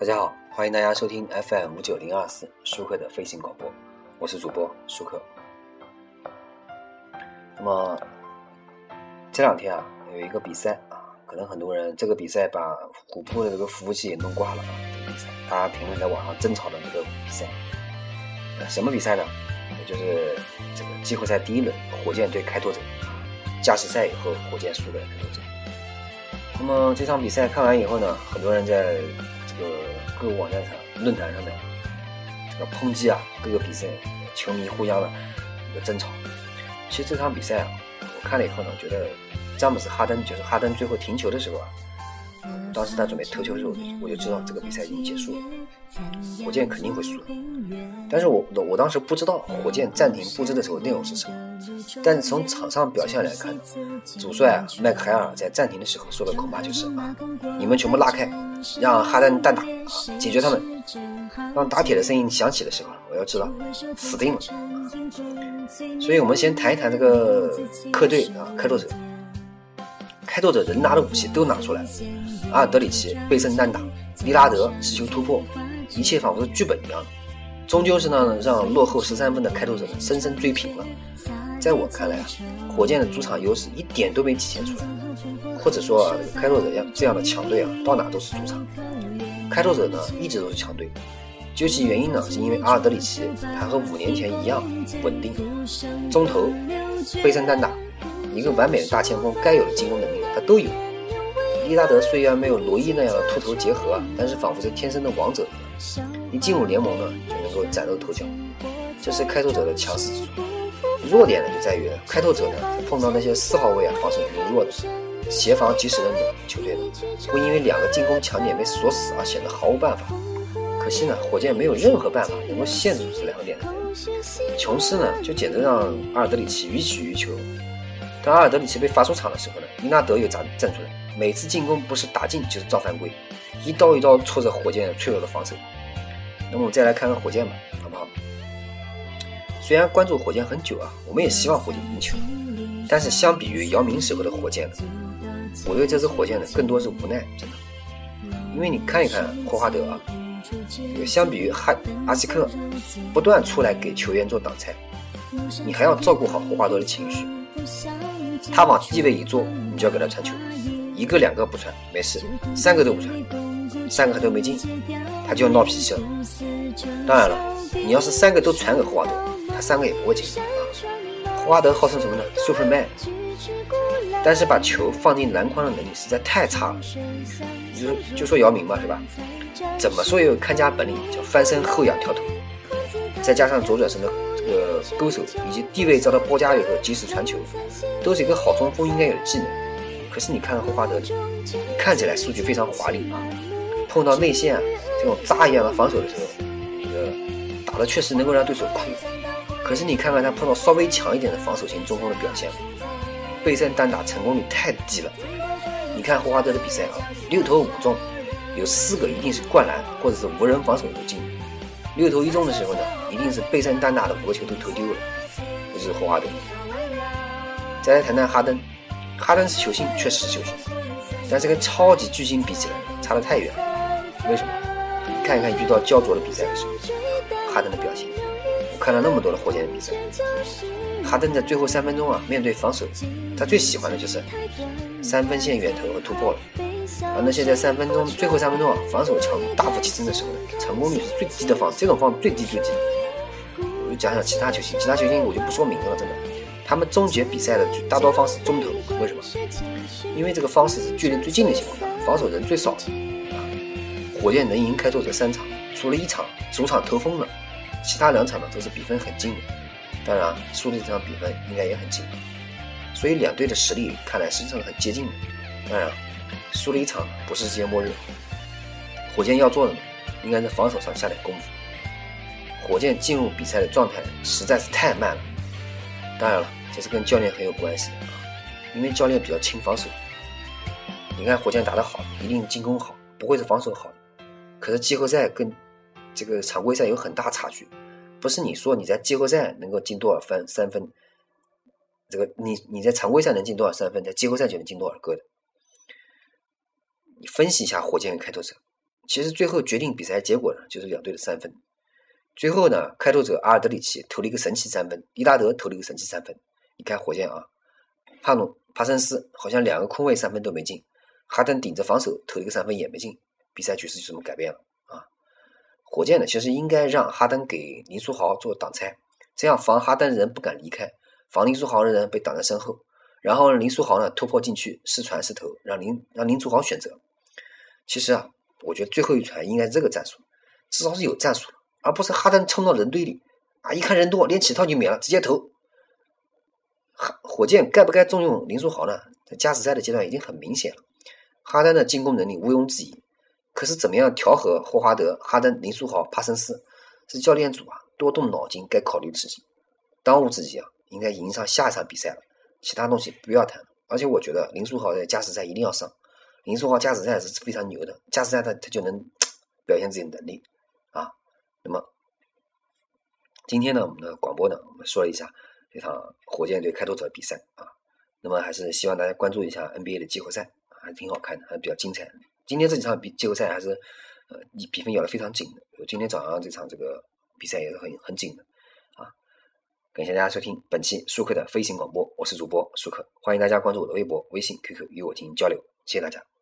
大家好，欢迎大家收听 FM 五九零二四舒克的飞行广播，我是主播舒克。那么这两天啊，有一个比赛啊，可能很多人这个比赛把虎扑的这个服务器也弄挂了啊。这个比赛，大家评论在网上争吵的这个比赛，什么比赛呢？就是这个季后赛第一轮，火箭对开拓者，加时赛以后火箭输给了开拓者。那么这场比赛看完以后呢，很多人在这个各个网站上、论坛上面，这个抨击啊各个比赛，球迷互相的一个争吵。其实这场比赛啊，我看了以后呢，我觉得詹姆斯哈登就是哈登最后停球的时候啊，当时他准备投球的时候，我就知道这个比赛已经结束了，火箭肯定会输。但是我我当时不知道火箭暂停布置的时候内容是什么，但是从场上表现来看，主帅麦克海尔在暂停的时候说的恐怕就是啊，你们全部拉开，让哈登单打啊，解决他们。当打铁的声音响起的时候，我要知道死定了。所以我们先谈一谈这个客队啊，开拓者。开拓者人拿的武器都拿出来了，阿尔德里奇背身单打，利拉德持球突破，一切仿佛是剧本一样。终究是呢，让落后十三分的开拓者深深追平了。在我看来啊，火箭的主场优势一点都没体现出来，或者说啊，开拓者样这样的强队啊，到哪都是主场。开拓者呢，一直都是强队。究其原因呢，是因为阿尔德里奇他和五年前一样稳定，中投、背身单打，一个完美的大前锋该有的进攻能力他都有。利拉德虽然没有罗伊那样的秃头结合，但是仿佛是天生的王者一样。一进入联盟呢，就能够崭露头角，这是开拓者的强势之处。弱点呢，就在于开拓者呢碰到那些四号位啊防守能力弱的、协防及时的球队呢，会因为两个进攻强点被锁死而显得毫无办法。可惜呢，火箭没有任何办法能够限制住这两个点的人。琼斯呢，就简直让阿尔德里奇予取予求。当阿尔德里奇被罚出场的时候呢，伊纳德又站站出来，每次进攻不是打进就是造犯规，一刀一刀戳着火箭脆弱的防守。那么我们再来看看火箭吧，好不好？虽然关注火箭很久啊，我们也希望火箭赢球，但是相比于姚明时候的火箭呢，我对这支火箭呢更多是无奈，真的。因为你看一看霍华德啊，这个相比于哈阿西克不断出来给球员做挡拆，你还要照顾好霍华德的情绪。他往低位一坐，你就要给他传球，一个两个不传没事，三个都不传。三个都没进，他就要闹脾气了。当然了，你要是三个都传给霍华德，他三个也不会进啊。霍华德号称什么呢？Superman。但是把球放进篮筐的能力实在太差了。你就就说姚明嘛，是吧？怎么说也有看家本领，叫翻身后仰跳投，再加上左转身的这个勾手，以及低位遭到包夹以后及时传球，都是一个好中锋应该有的技能。可是你看霍华德，看起来数据非常华丽啊。碰到内线这种渣一样的防守的时候，这个打的确实能够让对手哭。可是你看看他碰到稍微强一点的防守型中锋的表现，背身单打成功率太低了。你看霍华德的比赛啊，六投五中，有四个一定是灌篮或者是无人防守投进。六投一中的时候呢，一定是背身单打的五个球都投丢了。这是霍华德。再来谈谈哈登，哈登是球星，确实是球星，但是跟超级巨星比起来，差得太远了。为什么？看一看遇到焦灼的比赛的时候，哈登的表现。我看了那么多的火箭的比赛，哈登在最后三分钟啊，面对防守，他最喜欢的就是三分线远投和突破了。而那些在三分钟最后三分钟啊，防守强度大幅提升的时候呢，成功率是最低的防，这种防最低最低。我就讲讲其他球星，其他球星我就不说名字了，真的。他们终结比赛的大多方式中投，为什么？因为这个方式是距离最近的情况下，防守人最少的。火箭能赢开拓者三场，除了一场主场投疯了，其他两场呢都是比分很近的。当然，输的这场比分应该也很近，所以两队的实力看来实际上很接近的。当然，输了一场不是世界末日。火箭要做的呢，应该在防守上下点功夫。火箭进入比赛的状态实在是太慢了。当然了，这是跟教练很有关系啊，因为教练比较轻防守。你看火箭打得好，一定进攻好，不会是防守好。可是季后赛跟这个常规赛有很大差距，不是你说你在季后赛能够进多少分三分，这个你你在常规赛能进多少三分，在季后赛就能进多少个的。你分析一下火箭跟开拓者，其实最后决定比赛结果呢，就是两队的三分。最后呢，开拓者阿尔德里奇投了一个神奇三分，伊拉德投了一个神奇三分。你看火箭啊，帕努帕森斯好像两个空位三分都没进，哈登顶着防守投一个三分也没进，比赛局势就这么改变了啊。火箭呢，其实应该让哈登给林书豪做挡拆，这样防哈登的人不敢离开，防林书豪的人被挡在身后，然后林书豪呢突破进去试传试投，让林让林书豪选择。其实啊。我觉得最后一传应该这个战术，至少是有战术，而不是哈登冲到人堆里啊！一看人多，连起套就免了，直接投。火箭该不该重用林书豪呢？在加时赛的阶段已经很明显了，哈登的进攻能力毋庸置疑。可是怎么样调和霍华德、哈登、林书豪、帕森斯，是教练组啊多动脑筋该考虑的事情。当务之急啊，应该迎上下一场比赛了，其他东西不要谈。而且我觉得林书豪在加时赛一定要上。林书豪加时赛是非常牛的，加时赛他他就能表现自己的能力啊。那么今天呢，我们的广播呢，我们说了一下这场火箭队开拓者比赛啊。那么还是希望大家关注一下 NBA 的季后赛，还挺好看的，还比较精彩。今天这几场比季后赛还是呃比分咬得非常紧的。今天早上这场这个比赛也是很很紧的啊。感谢大家收听本期舒克的飞行广播，我是主播舒克，欢迎大家关注我的微博、微信、QQ 与我进行交流，谢谢大家。